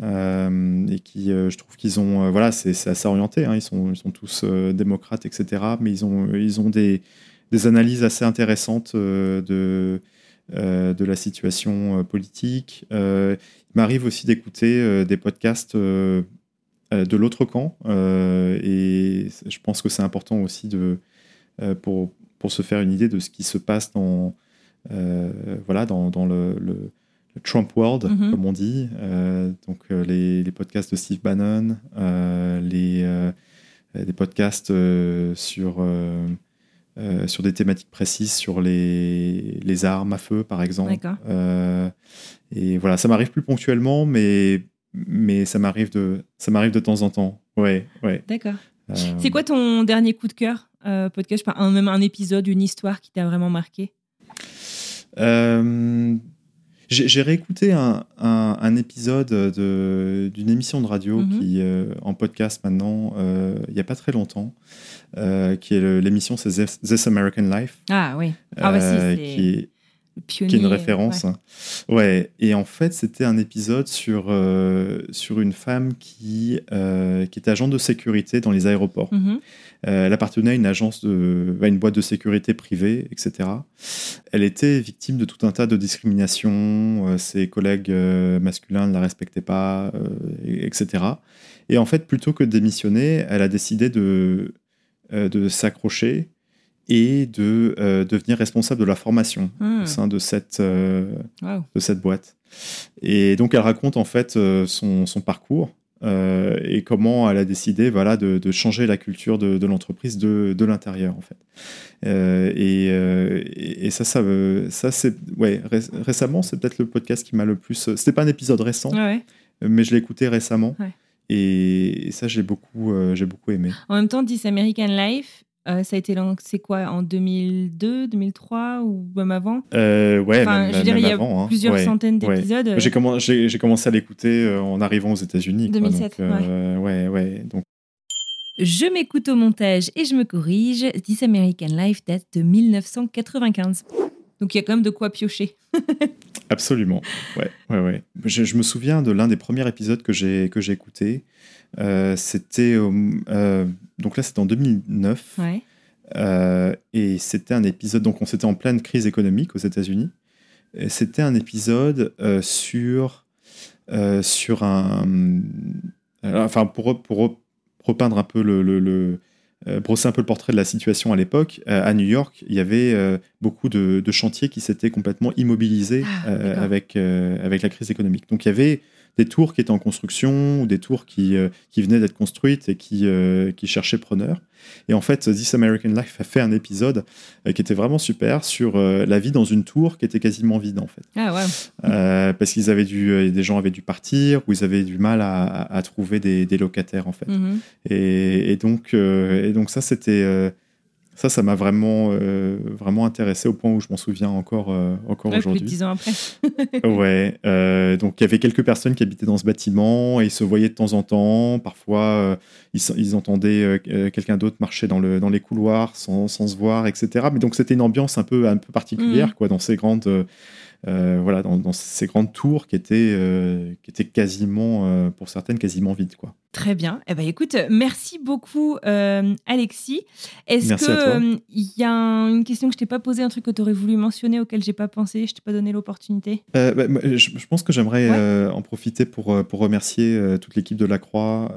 S6: Et qui, je trouve qu'ils ont, voilà, c'est assez orienté, hein, ils, sont, ils sont tous démocrates, etc. Mais ils ont, ils ont des, des analyses assez intéressantes de, de la situation euh, politique. Euh, il m'arrive aussi d'écouter euh, des podcasts euh, euh, de l'autre camp, euh, et je pense que c'est important aussi de, euh, pour, pour se faire une idée de ce qui se passe dans, euh, voilà, dans, dans le, le- le Trump World,
S3: Mhm.
S6: comme on dit. Euh, donc euh, les, les podcasts de Steve Bannon, euh, les, euh, euh, des podcasts euh, sur, euh, sur des thématiques précises, sur les, les armes à feu, par exemple.
S3: D'accord.
S6: Euh, et voilà, ça m'arrive plus ponctuellement, mais, mais ça m'arrive de, ça m'arrive de temps en temps. Ouais, ouais.
S3: D'accord.
S6: Euh,
S3: C'est quoi ton dernier coup de cœur euh, podcast, un, même un épisode, une histoire qui t'a vraiment marqué?
S6: J'ai j'ai réécouté un, un- un épisode de- d'une émission de radio
S3: Mhm.
S6: qui qui en podcast maintenant, euh, il n'y a pas très longtemps, euh, qui est l'émission c'est This, American Life.
S3: Ah oui. Ah bah si,
S6: euh, qui est
S3: pionnier.
S6: qui est une référence.
S3: ouais.
S6: hein. Ouais. Et en fait, c'était un épisode sur, euh, sur une femme qui, euh, qui était agent de sécurité dans les aéroports.
S3: Mhm.
S6: Euh, elle appartenait à une agence de, à une boîte de sécurité privée, etc. Elle était victime de tout un tas de discriminations. euh, ses collègues masculins ne la respectaient pas, et- etc. Et en fait, plutôt que de démissionner, elle a décidé de, de s'accrocher et de euh, devenir responsable de la formation
S3: Hmm.
S6: au sein de cette, euh,
S3: Wow.
S6: de cette boîte. Et donc, elle raconte en fait euh, son, son parcours et comment elle a décidé voilà, de, de changer la culture de, de l'entreprise de, de l'intérieur en fait. Et, et, et ça, ça, ça c'est ouais, ré- récemment, c'est peut-être le podcast qui m'a le plus. C'était pas un épisode récent,
S3: Ouais.
S6: mais je l'ai écouté récemment.
S3: Ouais.
S6: Et, et ça, j'ai beaucoup, j'ai beaucoup aimé.
S3: En même temps, This American Life, euh, ça a été lancé quoi En 2002, 2003 ou même avant?
S6: Euh, ouais,
S3: Enfin,
S6: même,
S3: je dire,
S6: même
S3: il y a
S6: avant, hein.
S3: plusieurs
S6: Ouais,
S3: centaines
S6: ouais.
S3: d'épisodes. euh.
S6: J'ai commen- j'ai- j'ai commencé à l'écouter euh, en arrivant aux États-Unis. quoi,
S3: 2007,
S6: donc, euh, ouais, ouais. Donc,
S3: Je m'écoute au montage et je me corrige. This American Life date de 1995. Donc il y a quand même de quoi piocher.
S6: absolument. Ouais, ouais, ouais. Je, je me souviens de l'un des premiers épisodes que j'ai que j'ai écouté. Euh, c'était euh, donc là, c'était en 2009.
S3: Ouais.
S6: Euh, et c'était un épisode, donc on s'était en pleine crise économique aux États-Unis. C'était un épisode sur, sur un. enfin, pour, pour repeindre un peu le. le- le- brosser un peu le portrait de la situation à l'époque, euh, à New York, il y avait euh, beaucoup de, de chantiers qui s'étaient complètement immobilisés
S3: Ah,
S6: euh, avec, euh, avec la crise économique. Donc il y avait des tours qui étaient en construction ou des tours qui, qui venaient d'être construites et qui, qui cherchaient preneurs. Et en fait, This American Life a fait un épisode qui était vraiment super sur la vie dans une tour qui était quasiment vide en fait.
S3: Ah
S6: ouais. parce qu'ils avaient dû, des gens avaient dû partir ou ils avaient du mal à, à, trouver des, des, locataires en fait.
S3: Mhm.
S6: et, et, donc, et donc ça c'était ça, ça m'a vraiment, euh, vraiment intéressé au point où je m'en souviens encore, euh, encore
S3: ouais,
S6: aujourd'hui.
S3: Plus de dix ans après.
S6: ouais. Euh, donc, il y avait quelques personnes qui habitaient dans ce bâtiment et ils se voyaient de temps en temps. Parfois, ils, ils, entendaient quelqu'un d'autre marcher dans, le, dans les couloirs sans, sans, se voir, etc. Mais donc, c'était une ambiance un peu, un peu particulière,
S3: Mmh.
S6: quoi, dans ces grandes euh, voilà, dans, dans, ces grandes tours qui étaient, euh, qui étaient quasiment, euh, pour certaines, quasiment vides. Quoi.
S3: Très bien. Eh ben, écoute, merci beaucoup, euh, Alexis. Est-ce qu'il y a un, une question que je t'ai pas posée, un truc que tu aurais voulu mentionner auquel j'ai pas pensé, je t'ai pas donné l'opportunité?
S6: Bah, je, je, pense que j'aimerais ouais. en profiter pour, pour remercier toute l'équipe de la Croix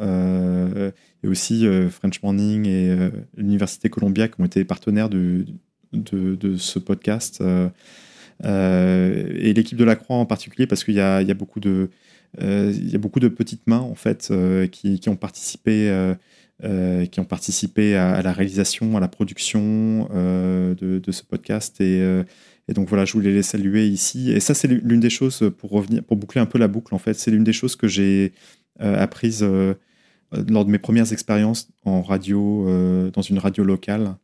S6: et aussi French Morning et l'Université Columbia qui ont été partenaires de, de, de ce podcast. Euh, et l'équipe de la Croix en particulier, parce qu'il y, a beaucoup de, euh, beaucoup de petites mains en fait euh, qui, ont participé, à, la réalisation, à la production de, ce podcast. Et, donc voilà, je voulais les saluer ici. Et ça, c'est l'une des choses pour boucler un peu la boucle en fait. C'est l'une des choses que j'ai apprises lors de mes premières expériences en radio, dans une radio locale.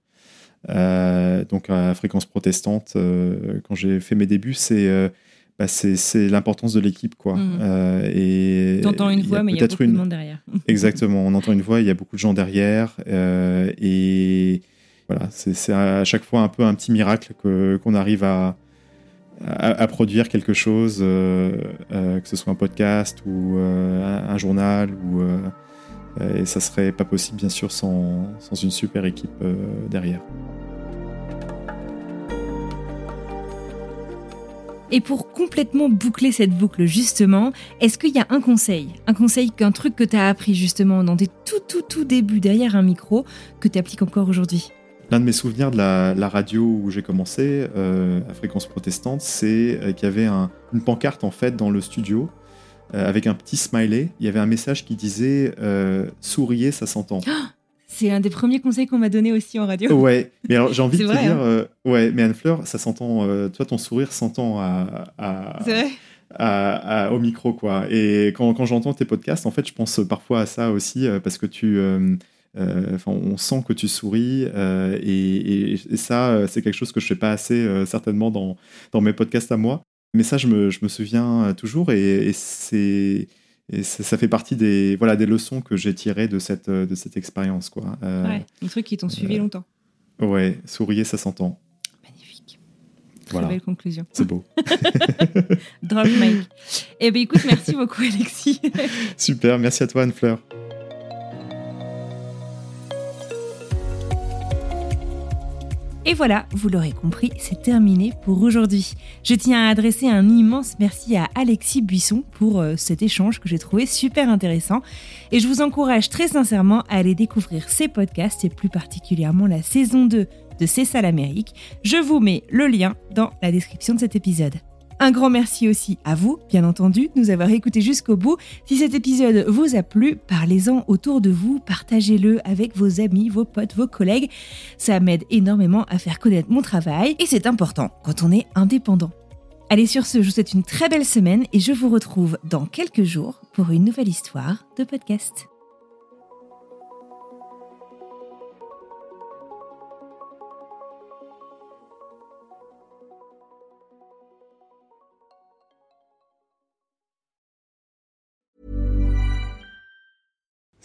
S6: Euh, donc à fréquence protestante, euh, quand j'ai fait mes débuts, c'est euh, bah c'est l'importance de l'équipe. quoi.
S3: Mmh.
S6: et
S3: T'entends une voix, mais il y a beaucoup
S6: une...
S3: de monde derrière.
S6: Exactement, on entend une voix, il y a beaucoup de gens derrière. et voilà, c'est à chaque fois un peu un petit miracle qu'on arrive à, à, à, produire quelque chose, que ce soit un podcast ou un journal ou et ça serait pas possible, bien sûr, sans, sans une super équipe derrière.
S3: Et pour complètement boucler cette boucle, justement, est-ce qu'il y a un conseil? Un conseil, qu'un truc que tu as appris justement dans tes tout, tout, tout débuts derrière un micro, que tu appliques encore aujourd'hui?
S6: L'un de mes souvenirs de la, la radio où j'ai commencé, euh, à fréquence protestante, c'est euh, qu'il y avait un, une pancarte en fait dans le studio euh, avec un petit smiley. Il y avait un message qui disait euh, souriez, ça s'entend.
S3: C'est un des premiers conseils qu'on m'a donné aussi en radio.
S6: Ouais, mais alors j'ai envie de te dire,
S3: hein
S6: euh, ouais, mais Anne-Fleur, ça s'entend, euh, toi ton sourire s'entend à, à,
S3: vrai
S6: à, à, au micro, quoi. Et quand, quand j'entends tes podcasts, en fait, je pense parfois à ça aussi, euh, parce que tu. Enfin, on sent que tu souris et, et, et, ça, c'est quelque chose que je fais pas assez certainement dans, dans mes podcasts à moi. Mais ça, je me, je me souviens toujours et, et c'est et ça fait partie des, voilà, des leçons que j'ai tirées de cette, de cette expérience. Quoi.
S3: Euh, ouais, des trucs qui t'ont suivi
S6: euh,
S3: longtemps.
S6: Ouais, souriez, ça s'entend.
S3: Magnifique. Très
S6: voilà.
S3: belle conclusion.
S6: C'est beau.
S3: Drop mic. Eh bien, écoute, merci beaucoup, Alexis.
S6: Super, merci à toi, Anne-Fleur.
S3: Et voilà, vous l'aurez compris, c'est terminé pour aujourd'hui. Je tiens à adresser un immense merci à Alexis Buisson pour euh, cet échange que j'ai trouvé super intéressant. Et je vous encourage très sincèrement à aller découvrir ses podcasts et plus particulièrement la saison 2 de C'est ça l'Amérique. Je vous mets le lien dans la description de cet épisode. Un grand merci aussi à vous, bien entendu, de nous avoir écoutés jusqu'au bout. Si cet épisode vous a plu, parlez-en autour de vous, partagez-le avec vos amis, vos potes, vos collègues. Ça m'aide énormément à faire connaître mon travail et c'est important quand on est indépendant. Allez, sur ce, je vous souhaite une très belle semaine et je vous retrouve dans quelques jours pour une nouvelle histoire de podcast.